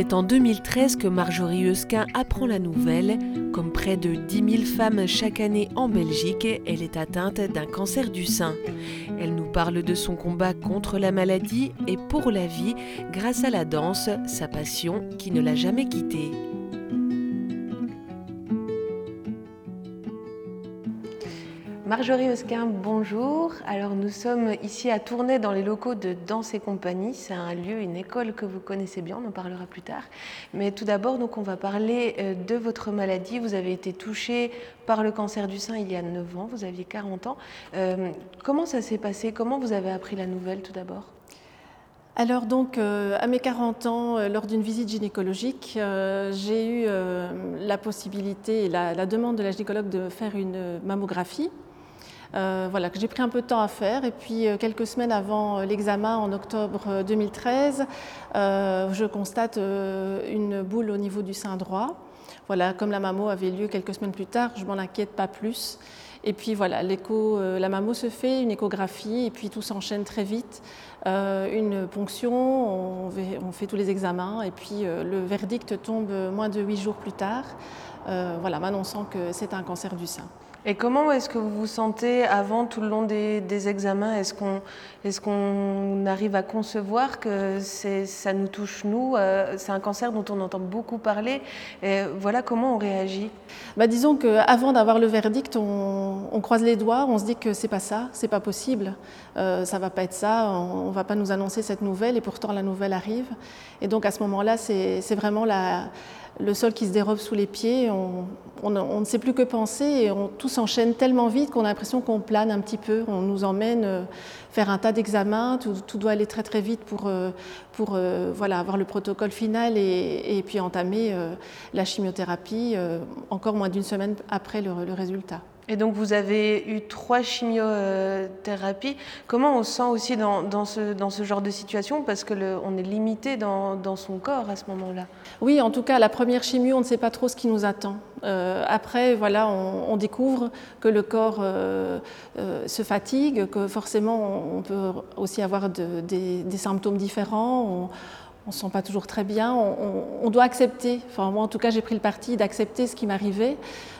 C'est en 2013 que Marjorie Eusquin apprend la nouvelle. Comme près de 10 000 femmes chaque année en Belgique, elle est atteinte d'un cancer du sein. Elle nous parle de son combat contre la maladie et pour la vie grâce à la danse, sa passion qui ne l'a jamais quittée. Marjorie Eusquin, bonjour. Alors nous sommes ici à Tournai dans les locaux de Danse et Compagnie. C'est un lieu, une école que vous connaissez bien, on en parlera plus tard. Mais tout d'abord, donc on va parler euh, de votre maladie. Vous avez été touchée par le cancer du sein il y a 9 ans, vous aviez 40 ans. Euh, comment ça s'est passé? Comment vous avez appris la nouvelle tout d'abord? Alors donc, euh, à mes 40 ans, lors d'une visite gynécologique, j'ai eu la possibilité et la, demande de la gynécologue de faire une mammographie. Euh, voilà, que j'ai pris un peu de temps à faire. Et puis, euh, quelques semaines avant euh, l'examen, en octobre 2013, je constate une boule au niveau du sein droit. Voilà, comme la mammo avait lieu quelques semaines plus tard, je m'en inquiète pas plus. Et puis voilà, la mammo se fait, une échographie, et puis tout s'enchaîne très vite. une ponction, on fait, tous les examens, et puis le verdict tombe moins de huit jours plus tard, voilà, m'annonçant que c'est un cancer du sein. Et comment est-ce que vous vous sentez avant, tout le long des, examens? Est-ce qu'on est arrive à concevoir que ça nous touche, nous euh, C'est un cancer dont on entend beaucoup parler? Voilà comment on réagit bah, Disons qu'avant d'avoir le verdict, on, croise les doigts, on se dit que c'est pas ça, c'est pas possible, euh, ça va pas être ça, on, ne va pas nous annoncer cette nouvelle, et pourtant la nouvelle arrive. Et donc à ce moment-là, c'est vraiment la le sol qui se dérobe sous les pieds, on, ne sait plus que penser et tout s'enchaîne tellement vite qu'on a l'impression qu'on plane un petit peu, on nous emmène euh, faire un tas d'examens, tout, doit aller très très vite pour, euh, euh, avoir le protocole final et, puis entamer la chimiothérapie encore moins d'une semaine après le résultat. Et donc vous avez eu trois chimiothérapies. Comment on se sent aussi dans, ce, dans ce genre de situation? Parce qu'on est limité dans, son corps à ce moment-là. Oui, en tout cas, la première chimio, on ne sait pas trop ce qui nous attend. Euh, après, voilà, on, découvre que le corps euh, euh, se fatigue, que forcément on peut aussi avoir des, symptômes différents ne se sent pas toujours très bien, on, doit accepter, enfin moi en tout cas j'ai pris le parti d'accepter ce qui m'arrivait,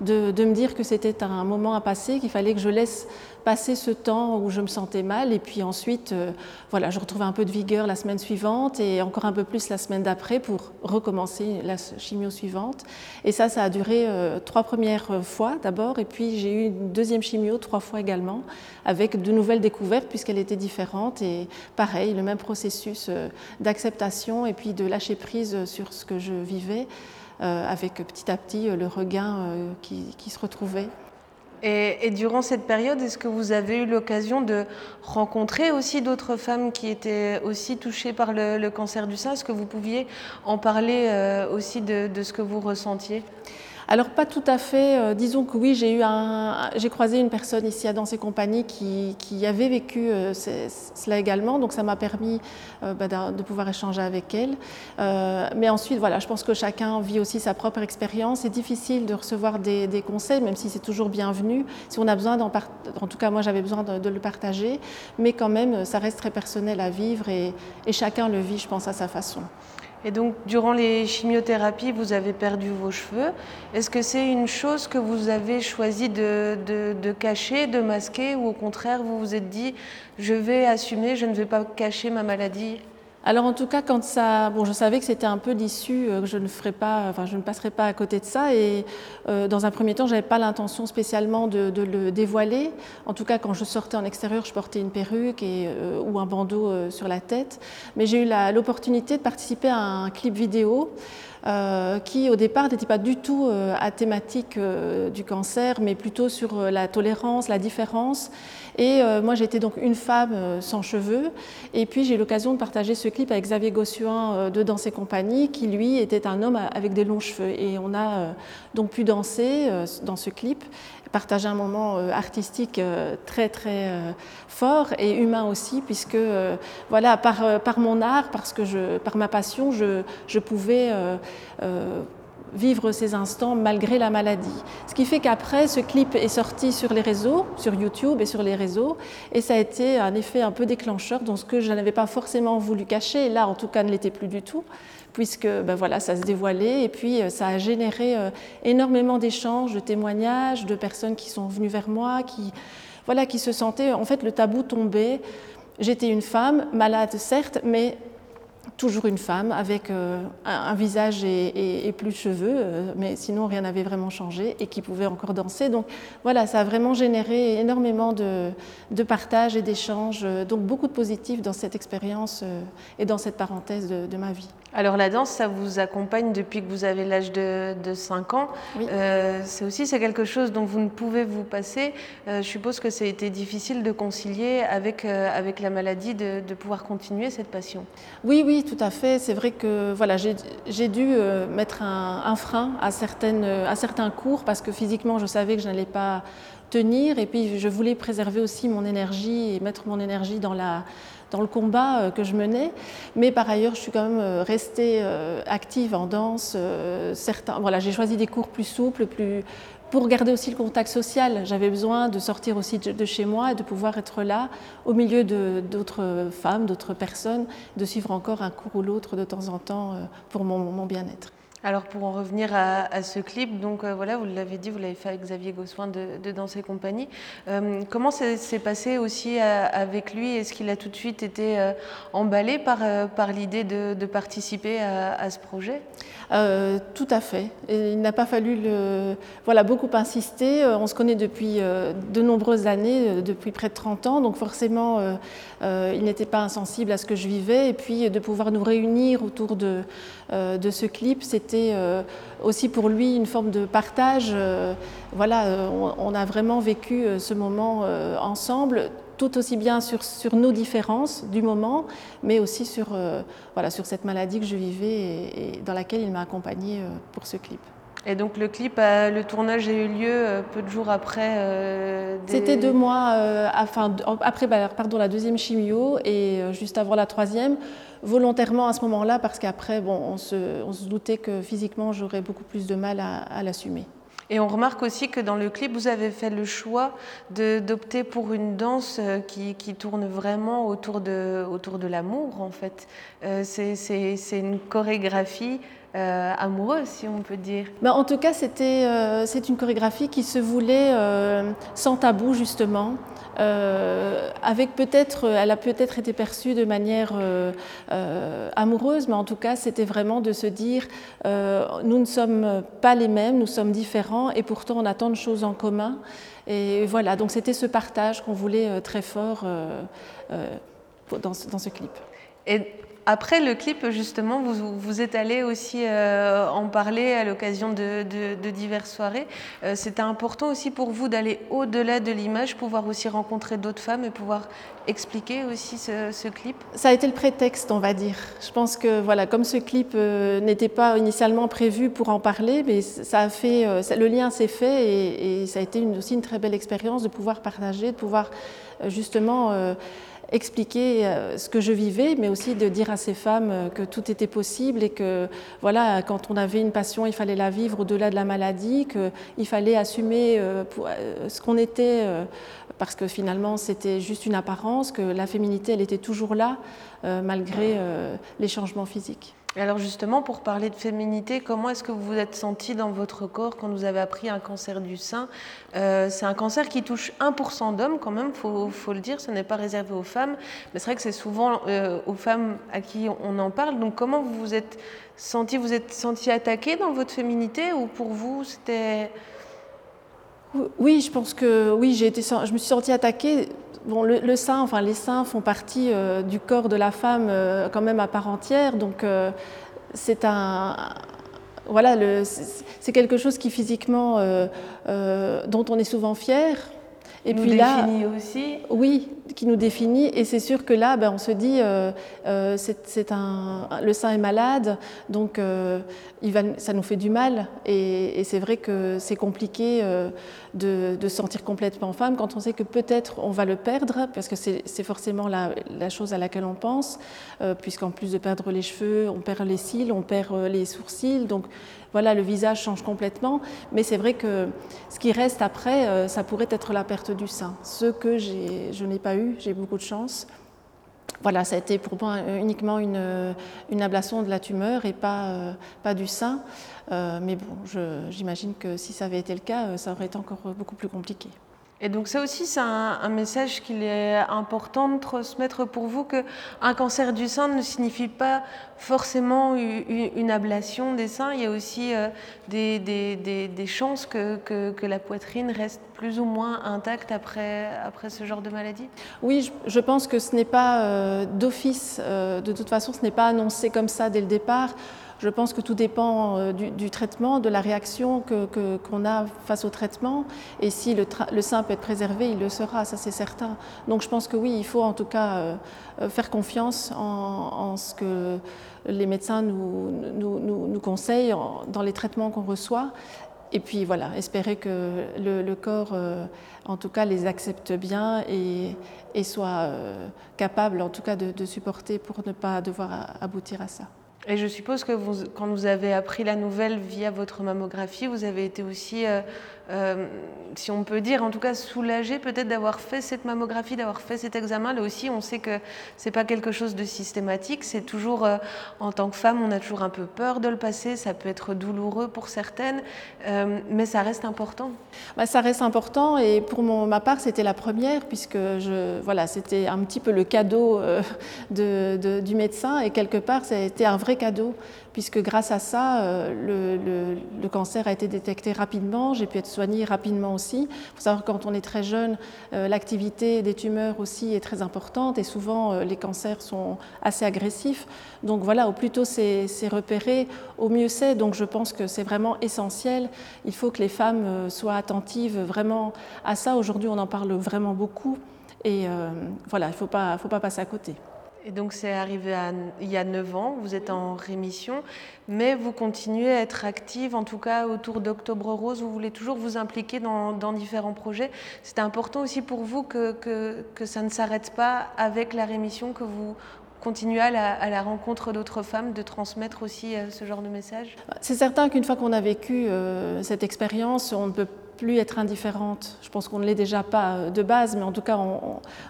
de, me dire que c'était un moment à passer, qu'il fallait que je laisse passer ce temps où je me sentais mal et puis ensuite euh, voilà, je retrouvais un peu de vigueur la semaine suivante et encore un peu plus la semaine d'après pour recommencer la chimio suivante. Et ça, ça a duré euh, trois premières fois d'abord et puis j'ai eu une deuxième chimio trois fois également avec de nouvelles découvertes puisqu'elle était différente et pareil, le même processus euh, d'acceptation et puis de lâcher prise sur ce que je vivais. avec petit à petit le regain qui se retrouvait. Et, durant cette période, est-ce que vous avez eu l'occasion de rencontrer aussi d'autres femmes qui étaient aussi touchées par le, cancer du sein? Est-ce que vous pouviez en parler euh, aussi de ce que vous ressentiez? Alors pas tout à fait. Euh, disons que oui, j'ai eu j'ai croisé une personne ici à Dans et compagnie qui, avait vécu euh, cela également, donc ça m'a permis euh, bah, de pouvoir échanger avec elle. mais ensuite, voilà, je pense que chacun vit aussi sa propre expérience. C'est difficile de recevoir des, conseils, même si c'est toujours bienvenu. Si on a besoin d'en en tout cas moi j'avais besoin de, le partager, mais quand même ça reste très personnel à vivre et chacun le vit, je pense, à sa façon. Et donc, durant les chimiothérapies, vous avez perdu vos cheveux. Est-ce que c'est une chose que vous avez choisi de, cacher, de masquer, ou au contraire, vous vous êtes dit, je vais assumer, je ne vais pas cacher ma maladie alors en tout cas, quand ça, bon, je savais que c'était un peu l'issue, euh, que je ne ferais pas, enfin, je ne passerais pas à côté de ça. Et euh, dans un premier temps, j'avais pas l'intention spécialement de, le dévoiler. En tout cas, quand je sortais en extérieur, je portais une perruque et, euh, ou un bandeau sur la tête. Mais j'ai eu l'opportunité de participer à un clip vidéo. Qui au départ n'était pas du tout à thématique du cancer, mais plutôt sur la tolérance, la différence. Et moi j'étais donc une femme sans cheveux, et puis j'ai eu l'occasion de partager ce clip avec Xavier Gossuin de Danse et compagnie, qui lui était un homme avec des longs cheveux. Et on a donc pu danser dans ce clip partager un moment euh, artistique euh, très très euh, fort et humain aussi, puisque voilà, par, par mon art, parce que je, par ma passion, je, je pouvais vivre ces instants malgré la maladie. Ce qui fait qu'après, ce clip est sorti sur les réseaux, sur YouTube et sur les réseaux, et ça a été un effet un peu déclencheur dans ce que je n'avais pas forcément voulu cacher, là en tout cas ne l'était plus du tout, puisque ben voilà, ça se dévoilait, et puis euh, ça a généré euh, énormément d'échanges, de témoignages, de personnes qui sont venues vers moi, qui, voilà, qui se sentaient, en fait le tabou tombait. J'étais une femme, malade certes, mais toujours une femme avec euh, un, visage et, plus de cheveux, euh, mais sinon rien n'avait vraiment changé et qui pouvait encore danser. Donc voilà, ça a vraiment généré énormément de, partage et d'échanges, euh, donc beaucoup de positifs dans cette expérience et dans cette parenthèse de ma vie. Alors la danse, ça vous accompagne depuis que vous avez l'âge de, 5 ans. Euh, c'est aussi c'est quelque chose dont vous ne pouvez vous passer. Euh, je suppose que ça a été difficile de concilier avec, euh, avec la maladie, de, pouvoir continuer cette passion. Oui, oui, tout à fait. C'est vrai que voilà, j'ai dû mettre un, un, frein à, certaines, à certains cours parce que physiquement, je savais que je n'allais pas tenir et puis je voulais préserver aussi mon énergie et mettre mon énergie dans la dans le combat euh, que je menais. Mais par ailleurs, je suis quand même euh, restée euh, active en danse. Certains, voilà, j'ai choisi des cours plus souples, plus, pour garder aussi le contact social. J'avais besoin de sortir aussi de chez moi et de pouvoir être là au milieu d'autres femmes, d'autres personnes, de suivre encore un cours ou l'autre de temps en temps pour mon, mon bien-être. Alors pour en revenir à, ce clip, donc euh, voilà, vous l'avez dit, vous l'avez fait avec Xavier Gossoin de, de Danse et compagnie. Euh, comment s'est passé aussi euh, avec lui? Est-ce qu'il a tout de suite été emballé par, par l'idée de, participer à, ce projet? Tout à fait. il n'a pas fallu le, voilà, beaucoup insister. On se connaît depuis de nombreuses années, depuis près de 30 ans, donc forcément il n'était pas insensible à ce que je vivais. Et puis de pouvoir nous réunir autour de, de ce clip, c'était euh, aussi pour lui une forme de partage. Euh, voilà, euh, on, a vraiment vécu ce moment ensemble, tout aussi bien sur, sur, nos différences du moment, mais aussi sur, voilà, sur cette maladie que je vivais et, dans laquelle il m'a accompagnée pour ce clip. Et donc le clip, le tournage a eu lieu peu de jours après C'était deux mois enfin, après bah, pardon, la deuxième chimio et juste avant la troisième volontairement à ce moment-là parce qu'après, bon, on se, on se, doutait que physiquement, j'aurais beaucoup plus de mal à, l'assumer. Et on remarque aussi que dans le clip, vous avez fait le choix d'opter pour une danse euh, qui, qui, tourne vraiment autour de, autour de l'amour, en fait. Euh, c'est une chorégraphie euh, amoureuse, si on peut dire. Mais en tout cas, c'était c'est une chorégraphie qui se voulait sans tabou, justement. Euh, avec peut-être, elle a peut-être été perçue de manière euh, euh, amoureuse, mais en tout cas, c'était vraiment de se dire, nous ne sommes pas les mêmes, nous sommes différents, et pourtant on a tant de choses en commun. Et voilà, donc c'était ce partage qu'on voulait très fort dans, dans, ce clip. Et après le clip, justement, vous, êtes allé aussi euh, en parler à l'occasion de, diverses soirées. Euh, c'était important aussi pour vous d'aller au-delà de l'image, pouvoir aussi rencontrer d'autres femmes et pouvoir expliquer aussi ce, clip Ça a été le prétexte, on va dire. Je pense que, voilà, comme ce clip euh, n'était pas initialement prévu pour en parler, mais ça a fait, le lien s'est fait et, ça a été aussi une très belle expérience de pouvoir partager, de pouvoir justement expliquer euh, ce que je vivais, mais aussi de dire à ces femmes euh, que tout était possible et que voilà, quand on avait une passion, il fallait la vivre au-delà de la maladie, qu'il fallait assumer euh, ce qu'on était, parce que finalement c'était juste une apparence, que la féminité, elle était toujours là, malgré les changements physiques alors justement, pour parler de féminité, comment est-ce que vous vous êtes senti dans votre corps quand vous avez appris un cancer du sein? Euh, C'est un cancer qui touche 1% d'hommes quand même, il faut, le dire, ce n'est pas réservé aux femmes, mais c'est vrai que c'est souvent euh, aux femmes à qui on en parle. Donc comment vous vous êtes senti? Vous êtes senti attaqué dans votre féminité ou pour vous c'était... Oui, je pense que oui, j'ai été, je me suis sentie attaquée Bon, le, sein, enfin les seins font partie euh, du corps de la femme euh, quand même à part entière, donc euh, c'est un, voilà, c'est quelque chose qui physiquement, dont on est souvent fier. Et puis là, aussi. Oui, qui nous définit. Et c'est sûr que là, ben, on se dit, euh, euh, c'est un, le sein est malade, donc euh, il va, ça nous fait du mal. Et, c'est vrai que c'est compliqué de, se sentir complètement femme quand on sait que peut-être on va le perdre, parce que c'est forcément la, la, chose à laquelle on pense, puisqu'en plus de perdre les cheveux, on perd les cils, on perd les sourcils. Donc voilà, le visage change complètement, mais c'est vrai que ce qui reste après, ça pourrait être la perte du sein. Ce que je n'ai pas eu, j'ai beaucoup de chance. Voilà, ça a été pour moi uniquement une, une ablation de la tumeur et pas, euh, pas du sein. Euh, mais bon, j'imagine que si ça avait été le cas, ça aurait été encore beaucoup plus compliqué. Et donc ça aussi, c'est un, message qu'il est important de transmettre pour vous qu'un cancer du sein ne signifie pas forcément une, ablation des seins. Il y a aussi euh, des, chances que, que, que, la poitrine reste plus ou moins intacte après, après ce genre de maladie Oui, je, pense que ce n'est pas euh, d'office. Euh, de toute façon, ce n'est pas annoncé comme ça dès le départ. Je pense que tout dépend euh, du, traitement, de la réaction qu'on que, a face au traitement. Et si le, sein peut être préservé, il le sera, ça c'est certain. Donc je pense que oui, il faut en tout cas euh, euh, faire confiance en, ce que les médecins nous, nous, conseillent dans les traitements qu'on reçoit. Et puis voilà, espérer que le, corps, en tout cas, les accepte bien et, soit capable, en tout cas, de supporter pour ne pas devoir aboutir à ça. Et je suppose que vous, quand vous avez appris la nouvelle via votre mammographie, vous avez été aussi euh, si on peut dire, en tout cas soulagé peut-être d'avoir fait cette mammographie, d'avoir fait cet examen. Là aussi, on sait que c'est pas quelque chose de systématique. C'est toujours, euh, en tant que femme, on a toujours un peu peur de le passer. Ça peut être douloureux pour certaines, euh, mais ça reste important. Bah, ça reste important et pour ma part, c'était la première puisque voilà, c'était un petit peu le cadeau de, du médecin et quelque part, ça a été un vrai cadeau puisque grâce à ça, le, le, cancer a été détecté rapidement. J'ai pu être soigner rapidement aussi. Il faut savoir que quand on est très jeune, euh, l'activité des tumeurs aussi est très importante et souvent euh, les cancers sont assez agressifs. Donc voilà, au plus tôt c'est repéré, au mieux c'est. Donc je pense que c'est vraiment essentiel. Il faut que les femmes euh, soient attentives vraiment à ça. Aujourd'hui, on en parle vraiment beaucoup. Et voilà, il ne faut pas passer à côté. Et donc c'est arrivé il y a 9 ans, vous êtes en rémission, mais vous continuez à être active, en tout cas autour d'Octobre Rose, vous voulez toujours vous impliquer dans, différents projets. C'est important aussi pour vous que, que, ça ne s'arrête pas avec la rémission, que vous continuez à la, rencontre d'autres femmes, de transmettre aussi euh, ce genre de message? C'est certain qu'une fois qu'on a vécu euh, cette expérience, on ne peut plus être indifférente. Je pense qu'on ne l'est déjà pas euh, de base, mais en tout cas,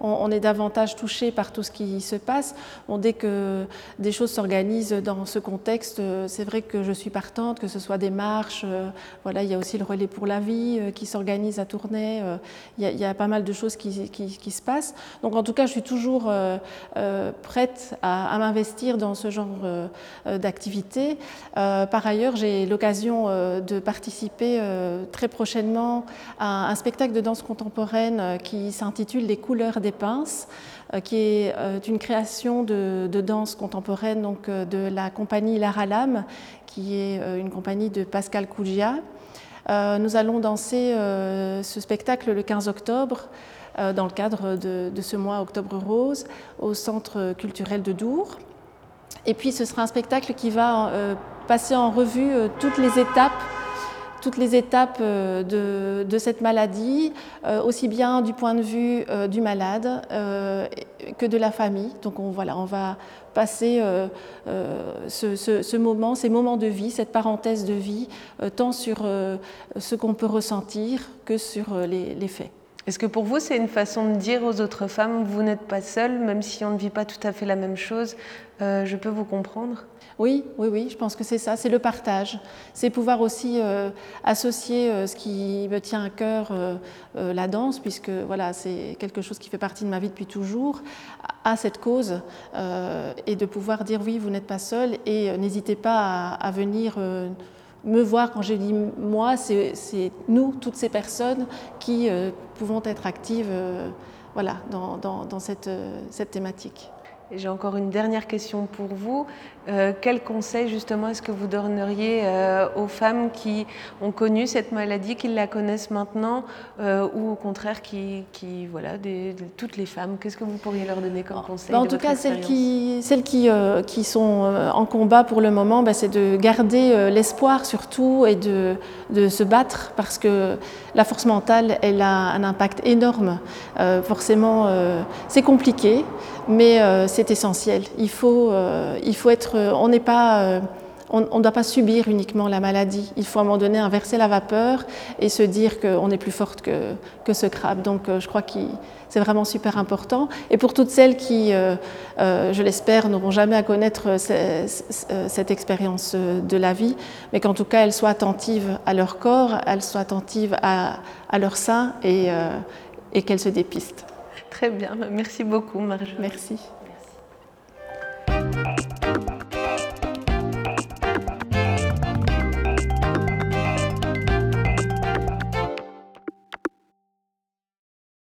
on, est davantage touché par tout ce qui se passe. dès que des choses s'organisent dans ce contexte, euh, c'est vrai que je suis partante, que ce soit des marches, euh, voilà, il y a aussi le relais pour la vie qui s'organise à Tournai, il y, a, pas mal de choses qui, se passent. Donc en tout cas, je suis toujours prête à m'investir dans ce genre d'activité. par ailleurs, j'ai l'occasion de participer très prochainement un, spectacle de danse contemporaine euh, qui s'intitule Les couleurs des pinces, euh, qui est euh, une création de, danse contemporaine donc, de la compagnie Lara Lam, qui est une compagnie de Pascal Kougia. nous allons danser ce spectacle le 15 octobre dans le cadre de, ce mois Octobre Rose au Centre culturel de Dour. Et puis ce sera un spectacle qui va passer en revue toutes les étapes toutes les étapes euh, de, cette maladie, euh, aussi bien du point de vue euh, du malade que de la famille. Donc on, voilà, on va passer ce, moment, ces moments de vie, cette parenthèse de vie, tant sur ce qu'on peut ressentir que sur les, faits. Est-ce que pour vous, c'est une façon de dire aux autres femmes, vous n'êtes pas seule, même si on ne vit pas tout à fait la même chose, je peux vous comprendre? Oui, oui, oui, je pense que c'est ça, c'est le partage. C'est pouvoir aussi euh, associer euh, ce qui me tient à cœur, euh, la danse, puisque voilà, c'est quelque chose qui fait partie de ma vie depuis toujours, à cette cause, et de pouvoir dire oui, vous n'êtes pas seul, et n'hésitez pas à, venir me voir quand je dis moi, c'est nous, toutes ces personnes qui pouvons être actives voilà, dans, cette, cette thématique. J'ai encore une dernière question pour vous. Euh, quel conseil justement est-ce que vous donneriez euh, aux femmes qui ont connu cette maladie, qui la connaissent maintenant, euh, ou au contraire qui, qui voilà, des, toutes les femmes? Qu'est-ce que vous pourriez leur donner comme conseil bah, En tout cas, celles qui, celles qui, qui sont en combat pour le moment, bah, c'est de garder l'espoir surtout et de, de, se battre parce que la force mentale, elle a un impact énorme. forcément, c'est compliqué, mais c'est essentiel. Il faut, il faut être euh, on n'est pas euh, on ne doit pas subir uniquement la maladie. Il faut à un moment donné inverser la vapeur et se dire qu'on est plus forte que, que ce crabe. Donc euh, je crois que c'est vraiment super important. Et pour toutes celles qui, je l'espère, n'auront jamais à connaître cette expérience de la vie, mais qu'en tout cas elles soient attentives à leur corps, elles soient attentives à, leur sein et, et qu'elles se dépistent. Très bien, merci beaucoup Marjorie. Merci.